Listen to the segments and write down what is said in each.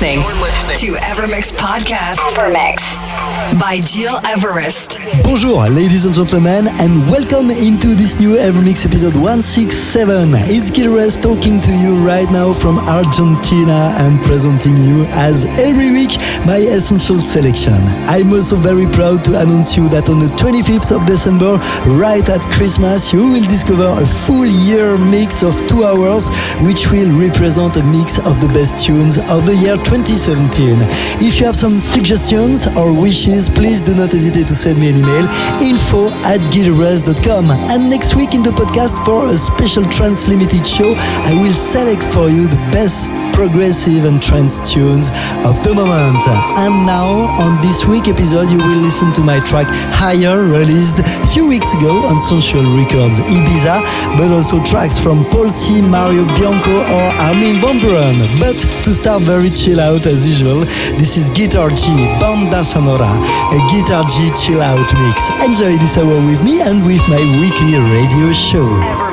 You're listening, to Evermix Podcast. Evermix by Gil Everest. Bonjour, ladies and gentlemen, and welcome into this new Evermix episode 167. It's Gil Everest talking to you right now from Argentina and presenting you, as every week, my essential selection. I'm also very proud to announce you that on the 25th of December, right at Christmas, you will discover a full year mix of two hours, which will represent a mix of the best tunes of the year 2017. If you have some suggestions or wishes, please do not hesitate to send me an email info at gileverest.com. And next week in the podcast for a special trance limited show, I will select for you the best progressive and trance tunes of the moment. And now, on this week episode, you will listen to my track Higher, released a few weeks ago on Social Records Ibiza, but also tracks from Paul C, Mario Bianco, or Armin van Buuren. But to start very chill out as usual, this is Guitar G, Banda Sonora, a Guitar G chill out mix. Enjoy this hour with me and with my weekly radio show.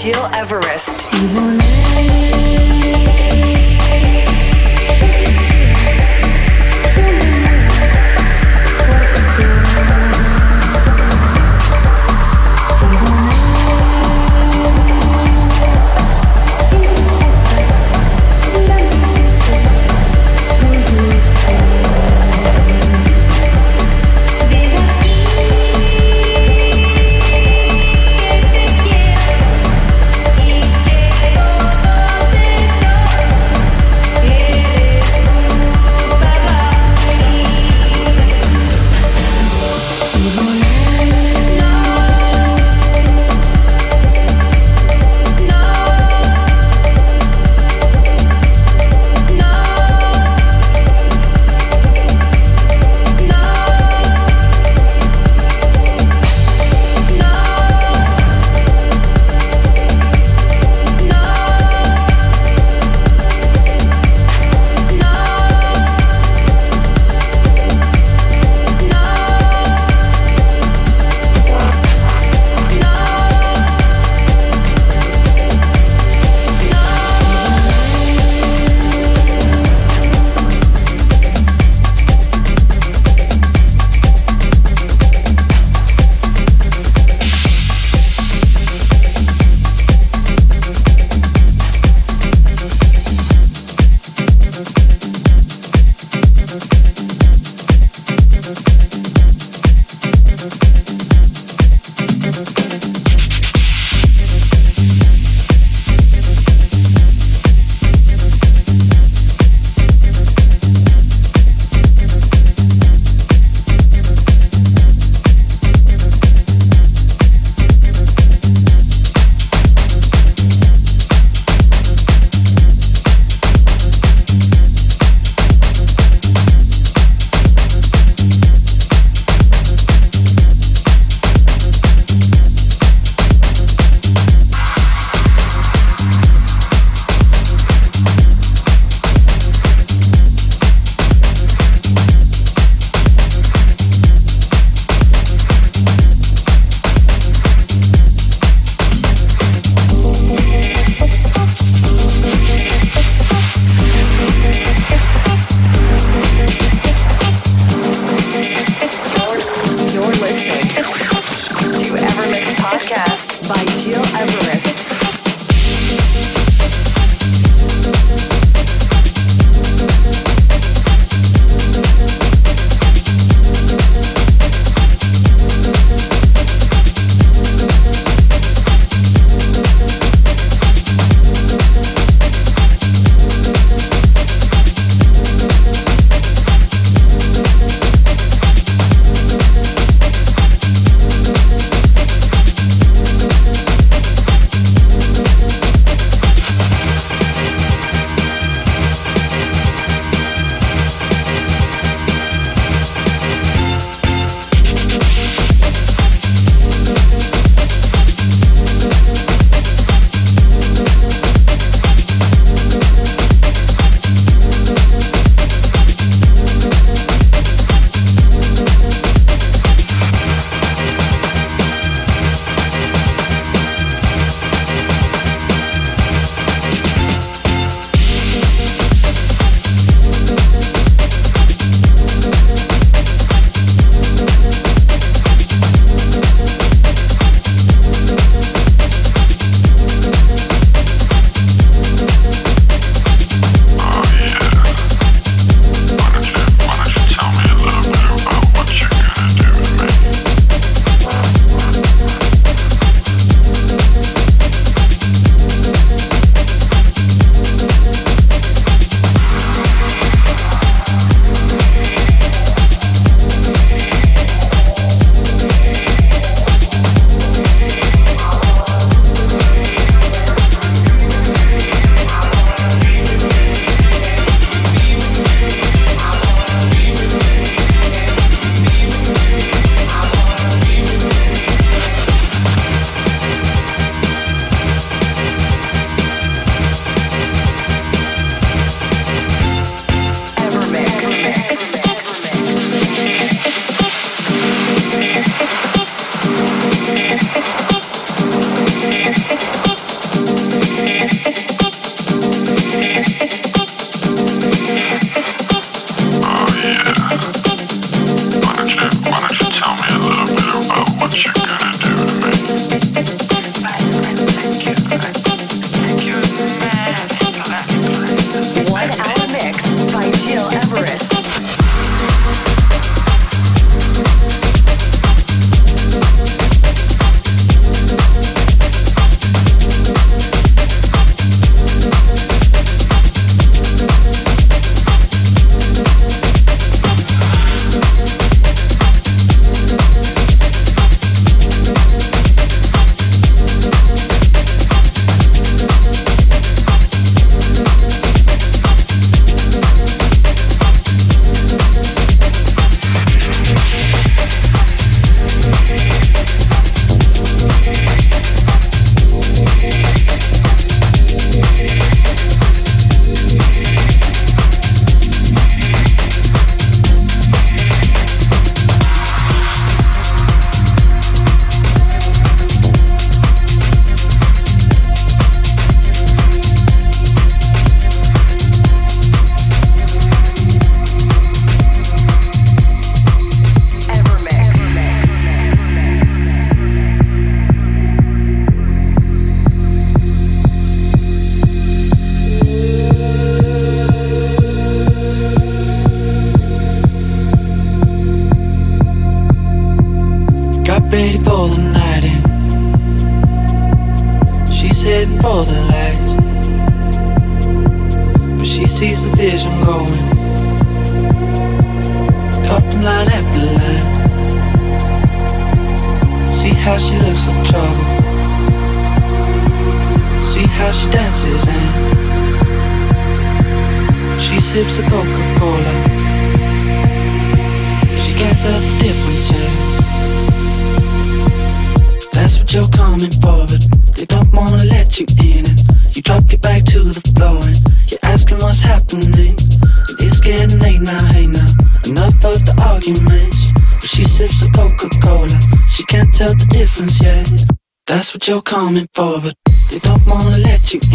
Gil Everest. Mm-hmm.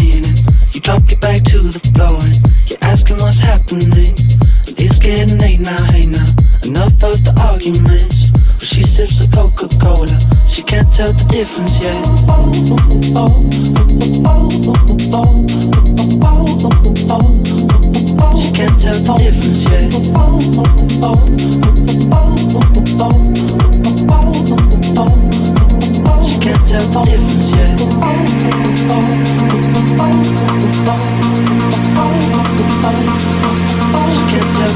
evening. You drop it back to the floor and you're asking what's happening. And it's getting late now, hey now. Enough of the arguments. Well, she sips the Coca Cola, she can't tell the difference yet. She can't tell the difference yet. She can't tell the difference yet. Get the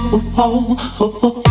oh, oh, oh, oh.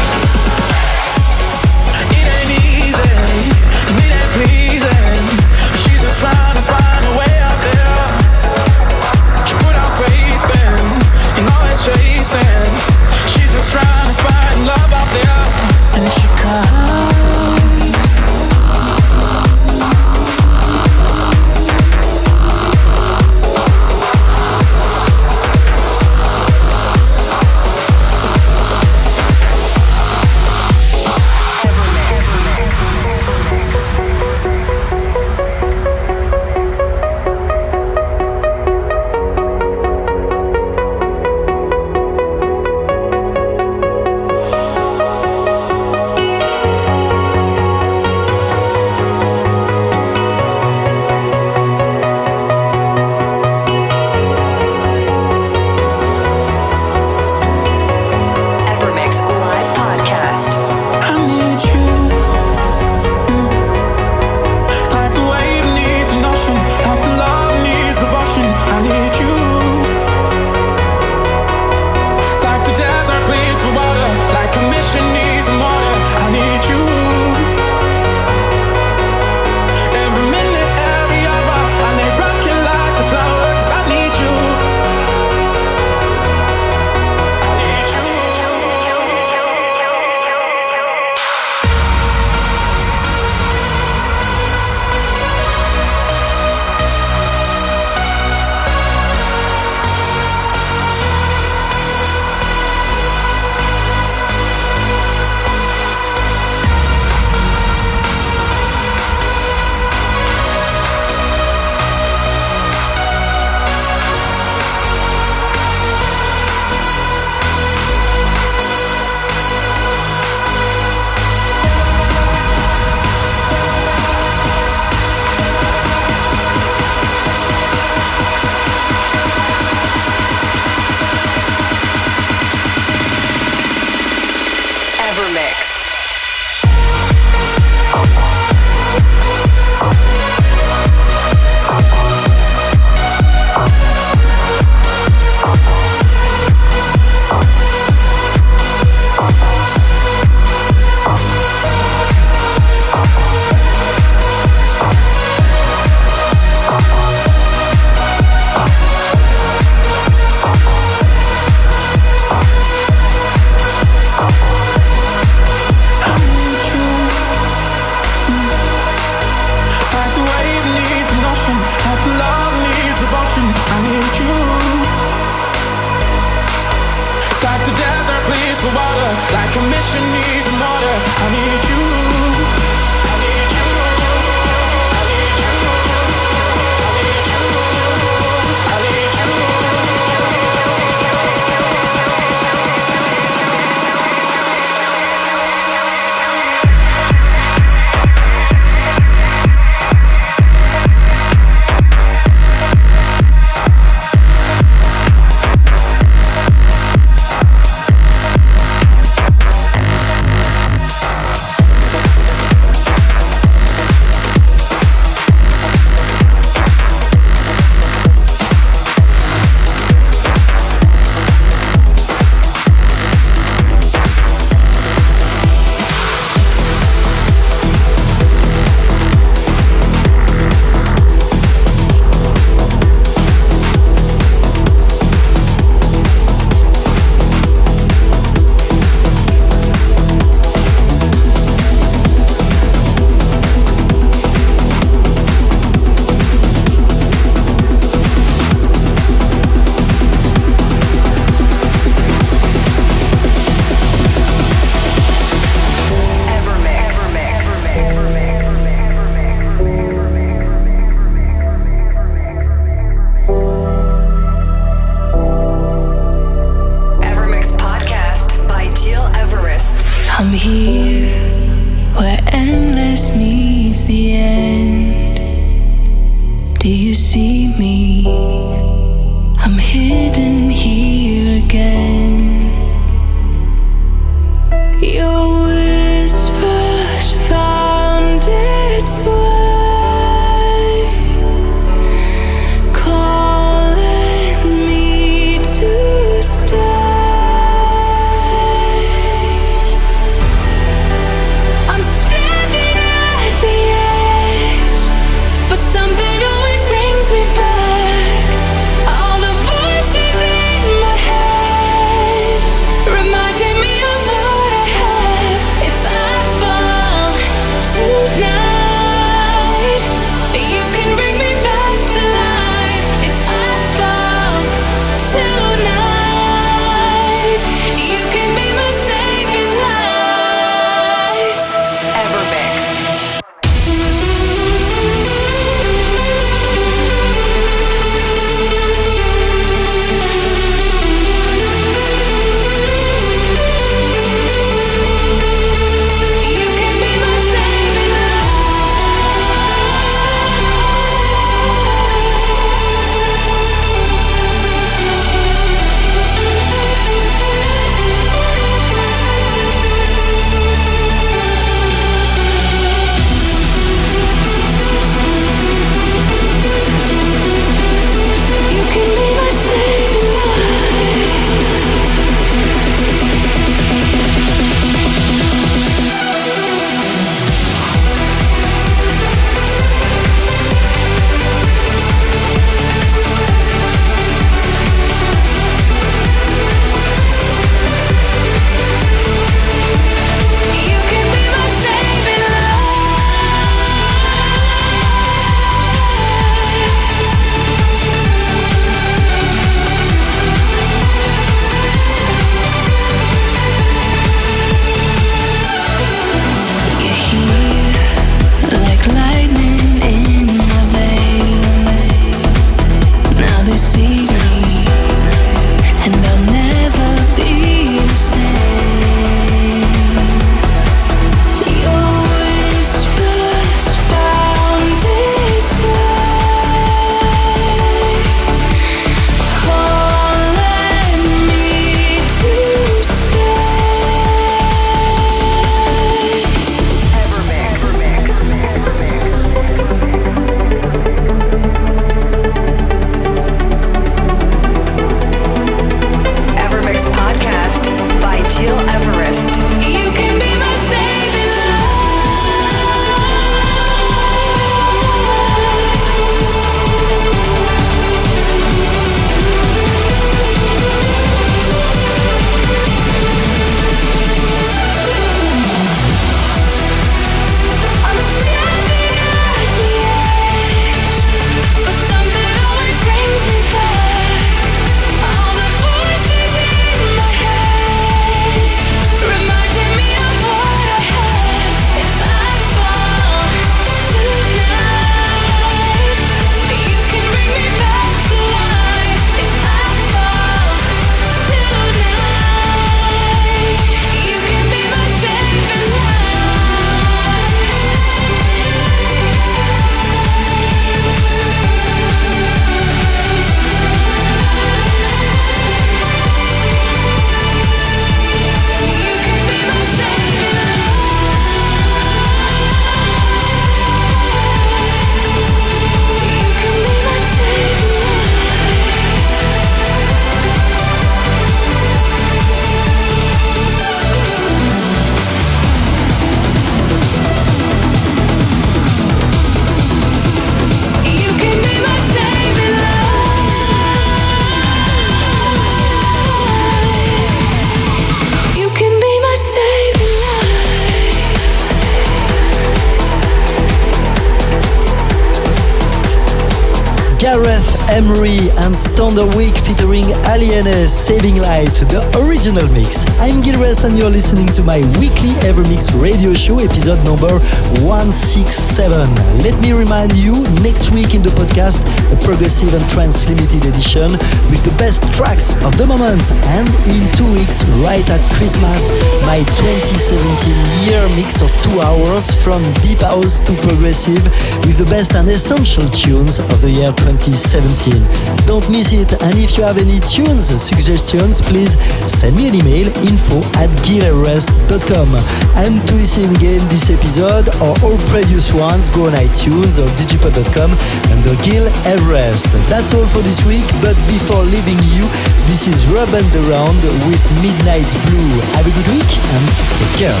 Featuring HALIENE uh, Saving Light, the original mix. I'm Gil Everest and you're listening to my weekly Evermix radio show, episode number 167. Let me remind you, next week in the podcast, a progressive and trance limited edition with the best tracks of the moment. And in two weeks, right at Christmas, my 2017 year mix of two hours from deep house to progressive with the best and essential tunes of the year 2017. Don't miss it. And if you have any tunes, suggestions, please send me an email info at gileverest.com. And to listen again this episode or all previous ones, go on iTunes or digipod.com under Gil Everest. That's all for this week, but before leaving you, this is Rub and Around with Midnight Blue. Have a good week and take care.